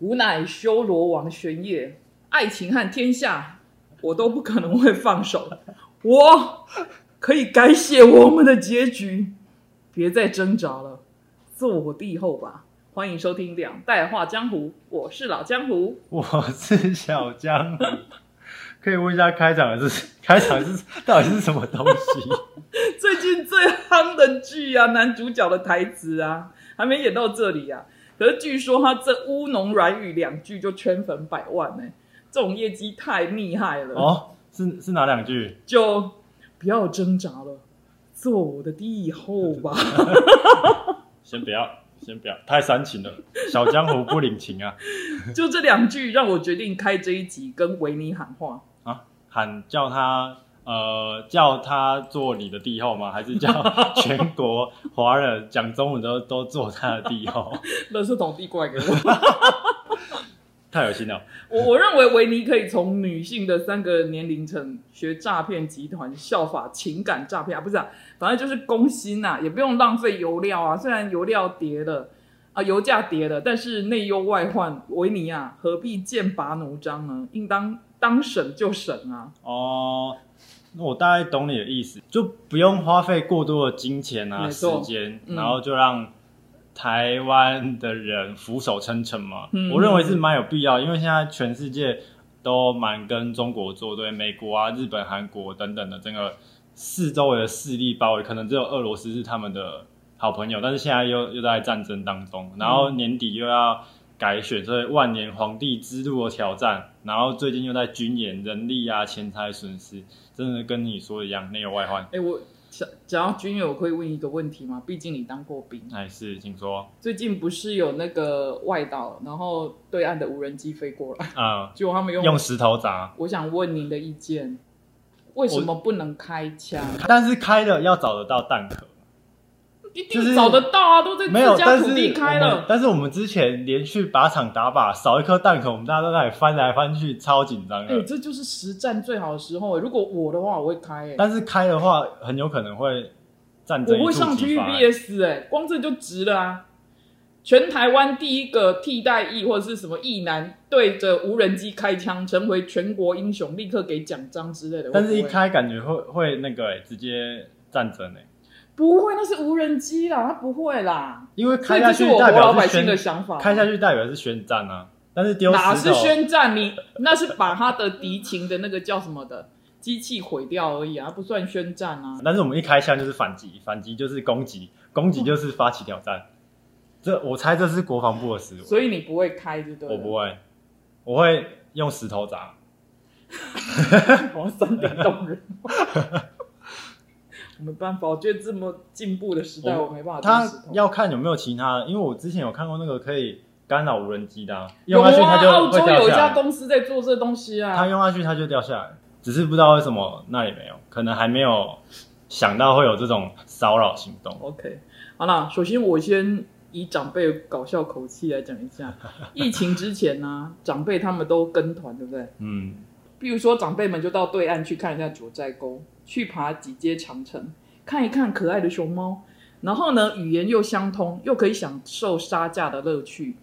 吾乃修罗王玄烨，爱情和天下，我都不可能会放手。我可以改写我们的结局，别再挣扎了，做我帝后吧。欢迎收听《两代画江湖》，我是老江湖。我是小江湖，可以问一下开场的是开场是到底是什么东西？最近最夯的剧啊，男主角的台词啊，还没演到这里啊。可是据说他这乌龙软语两句就圈粉百万呢、这种业绩太厉害了。哦，是是哪两句？就不要挣扎了，做我的帝后吧。先不要，先不要，太煽情了，小江湖不领情啊！就这两句让我决定开这一集跟维尼喊话。啊，喊叫他呃叫他做你的帝后吗？还是叫全国华人讲中文都都做他的帝后？垃圾桶递过来给我。太恶心了！我我认为维尼可以从女性的三个年龄层学诈骗集团，效法情感诈骗啊，不是啊，反正就是攻心呐、也不用浪费油料啊。虽然油料跌了啊，油价跌了，但是内忧外患，维尼啊，何必剑拔弩张呢？应当当省就省啊。哦，那我大概懂你的意思，就不用花费过多的金钱啊、时间，嗯然后就让台湾的人俯首称臣嘛。嗯我认为是蛮有必要，因为现在全世界都蛮跟中国作对，美国啊、日本、韩国等等的整个四周围的势力包围，可能只有俄罗斯是他们的好朋友，但是现在又又在战争当中，然后年底又要。改选，所以万年皇帝之路的挑战，然后最近又在军演、人力啊、钱财损失，真的跟你说的一样，内忧外患。哎，我想讲到军友，我可以问一个问题吗？毕竟你当过兵，哎，是，请说。最近不是有那个外岛，然后对岸的无人机飞过来，啊、结果他们用用石头砸，我想问您的意见，为什么不能开枪？但是开了要找得到弹壳，一定找得到啊，都在。自家土地开了。但是我们之前连续靶场打靶，少一颗弹壳，我们大家都在那里翻来翻去，超紧张哎、的。这就是实战最好的时候、如果我的话，我会开、哎，但是开的话，很有可能会战争我会上即发。TVBS 哎、光这就值了啊！全台湾第一个替代役或者是什么役男对着无人机开枪，成为全国英雄，立刻给奖章之类的。但是一开感觉会会那个哎、直接战争哎、不会，那是无人机啦，他不会啦。因为所开下去代表百姓的宣想法。开下去代表是宣战啊，但是丢哪是宣战？你那是把他的敌情的那个叫什么的机器毁掉而已啊，不算宣战啊。但是我们一开枪就是反击，反击就是攻击，攻击就是发起挑战。这我猜这是国防部的思维，所以你不会开，就对了。我不会，我会用石头砸。好像山顶洞人。我没办法，我觉得这么进步的时代，我没办法他。要看有没有其他的，因为我之前有看过那个可以干扰无人机的、用下去它就澳洲有一会掉下来。家公司在做这东西它啊。用下去它就掉下来，只是不知道为什么那里没有，可能还没有想到会有这种骚扰行动。OK，好了，首先我先以长辈搞笑口气来讲一下，疫情之前呢、长辈他们都跟团，对不对？嗯，比如说长辈们就到对岸去看一下九寨沟，去爬几阶长城，看一看可爱的熊猫，然后呢语言又相通，又可以享受杀价的乐趣。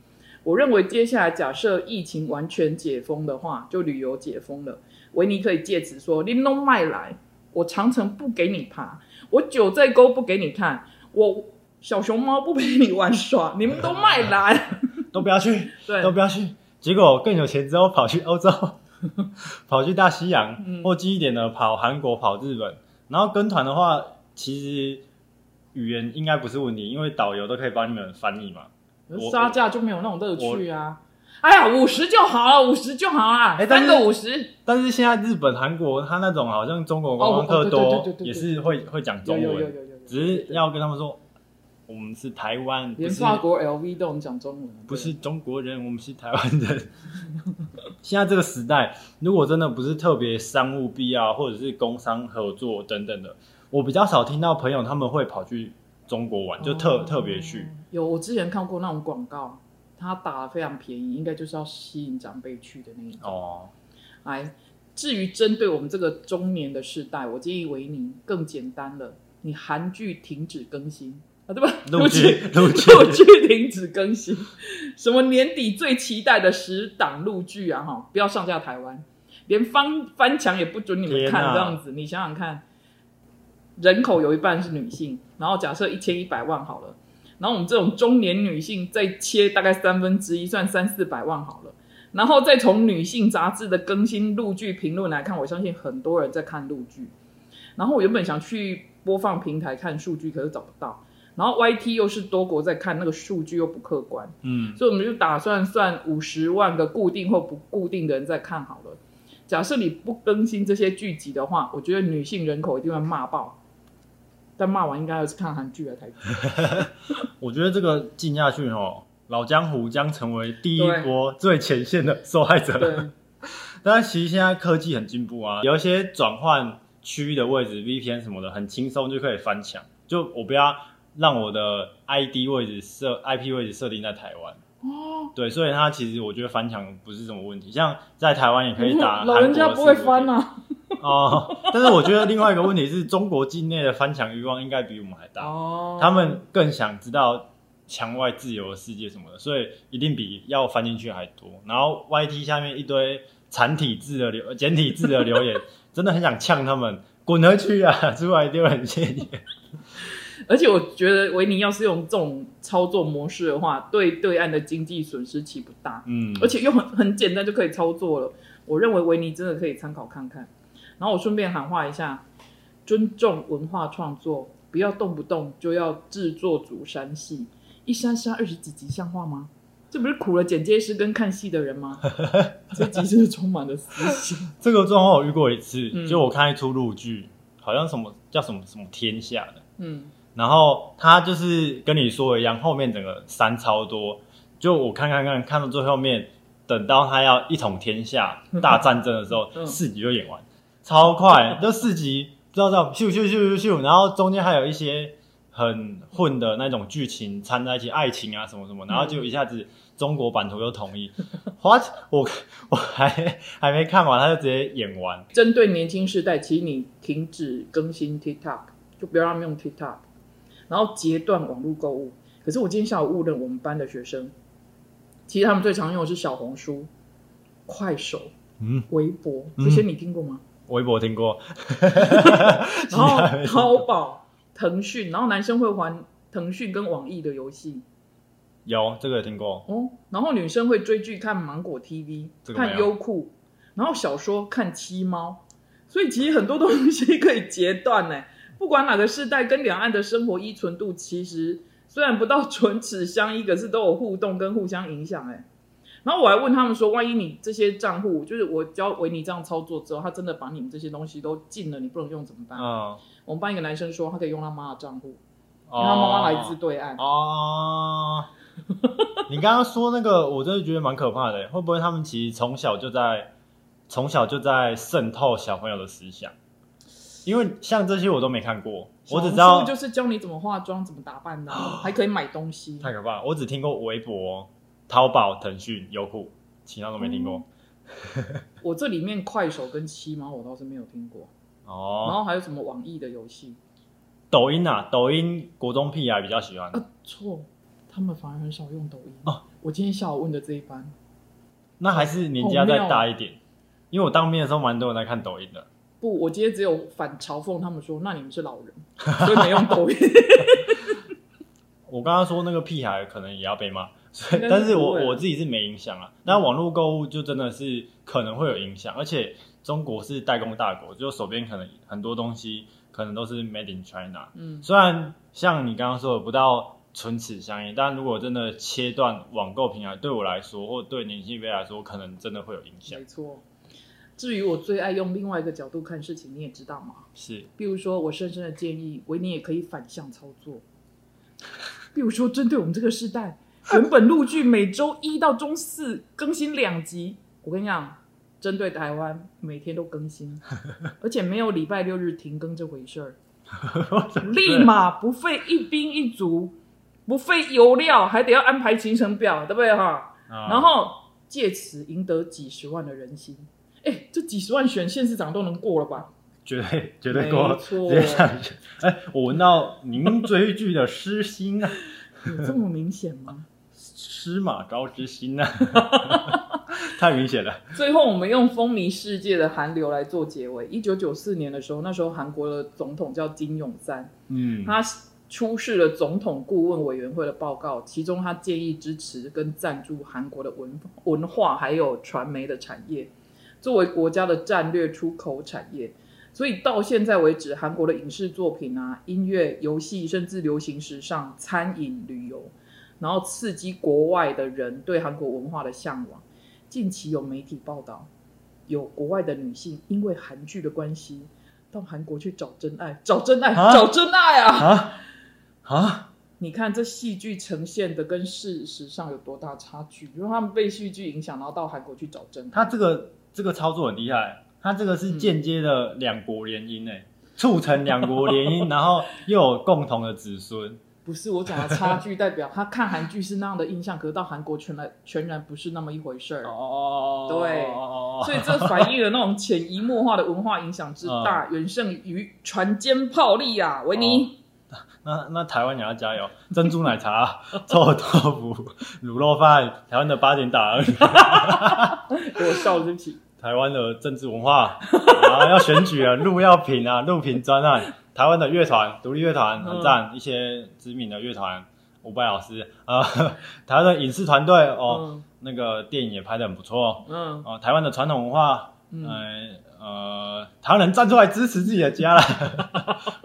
我认为接下来假设疫情完全解封的话，就旅游解封了，维尼可以借此说：“你弄麦来，我长城不给你爬，我九寨沟不给你看，我小熊猫不陪你玩耍，你们都麦来。都不要去，”对都，不要去。结果更有钱之后跑去欧洲，跑去大西洋，嗯或近一点的跑韩国、跑日本。然后跟团的话，其实语言应该不是问题，因为导游都可以帮你们翻译嘛。我杀价就没有那种乐趣啊！哎呀，五十就好了，五十就好了，哎但是三个五十，但是现在日本、韩国，他那种好像中国观光客多也是会会讲中文，只是要跟他们说，我们是台湾，连法国 LV 都能讲中文，不是中国人，我们是台湾人。现在这个时代，如果真的不是特别商务必要，或者是工商合作等等的，我比较少听到朋友他们会跑去中国玩，就特、哦特别去。有，我之前看过那种广告，他打的非常便宜，应该就是要吸引长辈去的那一种。哦，哎，至于针对我们这个中年的世代，我建议维尼更简单了，你韩剧停止更新，啊，对吧？陆剧陆剧 陆剧停止更新，什么年底最期待的十档陆剧啊，哈，不要上架台湾，连翻翻墙也不准你们看，这样子，你想想看，人口有一半是女性，然后假设一千一百万好了，然后我们这种中年女性再切大概三分之一，算三四百万好了。然后再从女性杂志的更新录剧评论来看，我相信很多人在看录剧。然后我原本想去播放平台看数据，可是找不到。然后 YT 又是多国在看，那个数据又不客观，嗯，所以我们就打算算五十万个固定或不固定的人在看好了。假设你不更新这些剧集的话，我觉得女性人口一定会骂爆。但骂完应该要是看韩剧了台剧。我觉得这个进下去哦，老江湖将成为第一波最前线的受害者。对，但是其实现在科技很进步啊，有一些转换区域的位置，VPN 什么的，很轻松就可以翻墙。就我不要让我的 ID 位置设 IP 位置设定在台湾。哦，对，所以它其实我觉得翻墙不是什么问题，像在台湾也可以打 老人家不会翻啊。啊。哦，但是我觉得另外一个问题是中国境内的翻墙欲望应该比我们还大，哦，他们更想知道墙外自由的世界什么的，所以一定比要翻进去还多。然后 YT 下面一堆繁体字的留简体字的留言，真的很想呛他们滚回去啊，出来丢人现眼。而且我觉得维尼要是用这种操作模式的话，对对岸的经济损失岂不大？嗯，而且又很很简单就可以操作了。我认为维尼真的可以参考看看。然后我顺便喊话一下，尊重文化创作，不要动不动就要制作主删戏，一删删二十几集，像话吗？这不是苦了剪接师跟看戏的人吗？这集真是充满了私心。这个状况我遇过一次，嗯就我看一出陆剧，好像什么叫什么什么天下的。嗯，然后他就是跟你说的一样，后面整个山超多，就我看看看看到最后面，等到他要一统天下 大战争的时候，嗯。四集就演完，超快，这四集不知道这样咻咻咻咻咻，然后中间还有一些很混的那种剧情掺在一起，爱情啊什么什么，然后就一下子中国版图就统一，what？我 我还还没看完，他就直接演完，针对年轻世代，其实你停止更新 TikTok，就不要让他们用 TikTok，然后截断网络购物。可是我今天下午误认我们班的学生，其实他们最常用的是小红书、快手、嗯，微博嗯。这些，你听过吗？微博听过，然后淘宝、腾讯，然后男生会玩腾讯跟网易的游戏。有这个也听过，哦，然后女生会追剧看芒果 TV，看优酷，然后小说看七猫，所以其实很多东西可以截断呢。不管哪个世代，跟两岸的生活依存度其实虽然不到唇齿相依，可是都有互动跟互相影响哎。然后我还问他们说，万一你这些账户，就是我教维尼这样操作之后，他真的把你们这些东西都禁了，你不能用怎么办？嗯，我们班一个男生说，他可以用他妈的账户，因哦为他妈妈来自对岸。哦，你刚刚说那个，我真的觉得蛮可怕的。会不会他们其实从小就在从小就在渗透小朋友的思想？因为像这些我都没看过，我只知道就是教你怎么化妆、怎么打扮的啊、还可以买东西。太可怕了。我只听过微博、淘宝、腾讯、优酷，其他都没听过。我这里面快手跟七猫我倒是没有听过哦，然哦，后还有什么网易的游戏抖音啊，抖音国中屁孩比较喜欢。啊？错，他们反而很少用抖音。哦我今天下午问的这一班，那还是年纪要再大一点，因为我当面的时候蛮多人在看抖音的。不，我今天只有反嘲讽他们说，那你们是老人，所以没用抖音。我刚刚说那个屁孩可能也要被骂，所以但是我我自己是没影响啊。那网络购物就真的是可能会有影响，而且中国是代工大国，就手边可能很多东西可能都是 made in China。嗯，虽然像你刚刚说的不到唇齿相依，但如果真的切断网购平台，对我来说或对年轻一辈来说，可能真的会有影响没。错。至于我最爱用另外一个角度看事情，你也知道嘛？是，比如说，我深深的建议维尼也可以反向操作。比如说，针对我们这个时代，原本陆剧每周一到周四更新两集，我跟你讲，针对台湾每天都更新，而且没有礼拜六日停更这回事儿，立马不费一兵一卒，不费油料，还得要安排行程表，对不对哈？啊然后借此赢得几十万的人心。哎，这几十万选县市长都能过了吧？绝对绝对过，没错直接上去。哎，我闻到您追剧的诗心啊，有这么明显吗？司马昭之心啊，太明显了。最后，我们用风靡世界的韩流来做结尾。一九九四年的时候，那时候韩国的总统叫金泳三，嗯，他出示了总统顾问委员会的报告，其中他建议支持跟赞助韩国的文文化还有传媒的产业，作为国家的战略出口产业。所以到现在为止，韩国的影视作品啊、音乐、游戏，甚至流行时尚、餐饮、旅游，然后刺激国外的人对韩国文化的向往。近期有媒体报道，有国外的女性因为韩剧的关系，到韩国去找真爱，找真爱，啊找真爱啊！啊啊，你看这戏剧呈现的跟事实上有多大差距？因为他们被戏剧影响，然后到韩国去找真爱。他这个这个操作很厉害，它这个是间接的两国联姻诶，促成两国联姻，然后又有共同的子孙。不是我讲的差距，代表他看韩剧是那样的印象，可是到韩国全来全然不是那么一回事儿。哦，对哦所以这反映了那种潜移默化的文化影响之大，远胜于船坚炮利啊！维尼，那那台湾也要加油，珍珠奶茶、臭豆腐、卤肉饭，台湾的八点档，给 我笑了，对不起。台湾的政治文化啊，要选举啊，路要评啊，路评专案，台湾的乐团、独立乐团很赞，一些知名的乐团，伍佰老师啊、台湾的影视团队哦，嗯那个电影也拍的很不错嗯哦，台湾的传统文化，嗯，呃呃，台湾人站出来支持自己的家了，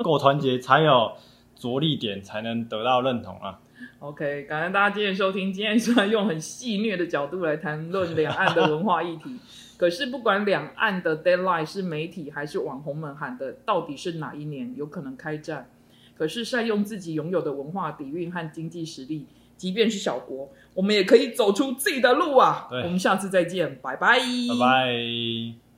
够团结才有着力点，才能得到认同啊。OK，感恩大家今天收听。今天虽然用很戏谑的角度来谈论两岸的文化议题，可是不管两岸的 deadline 是媒体还是网红们喊的，到底是哪一年有可能开战？可是善用自己拥有的文化底蕴和经济实力，即便是小国，我们也可以走出自己的路啊！我们下次再见，拜拜，拜拜。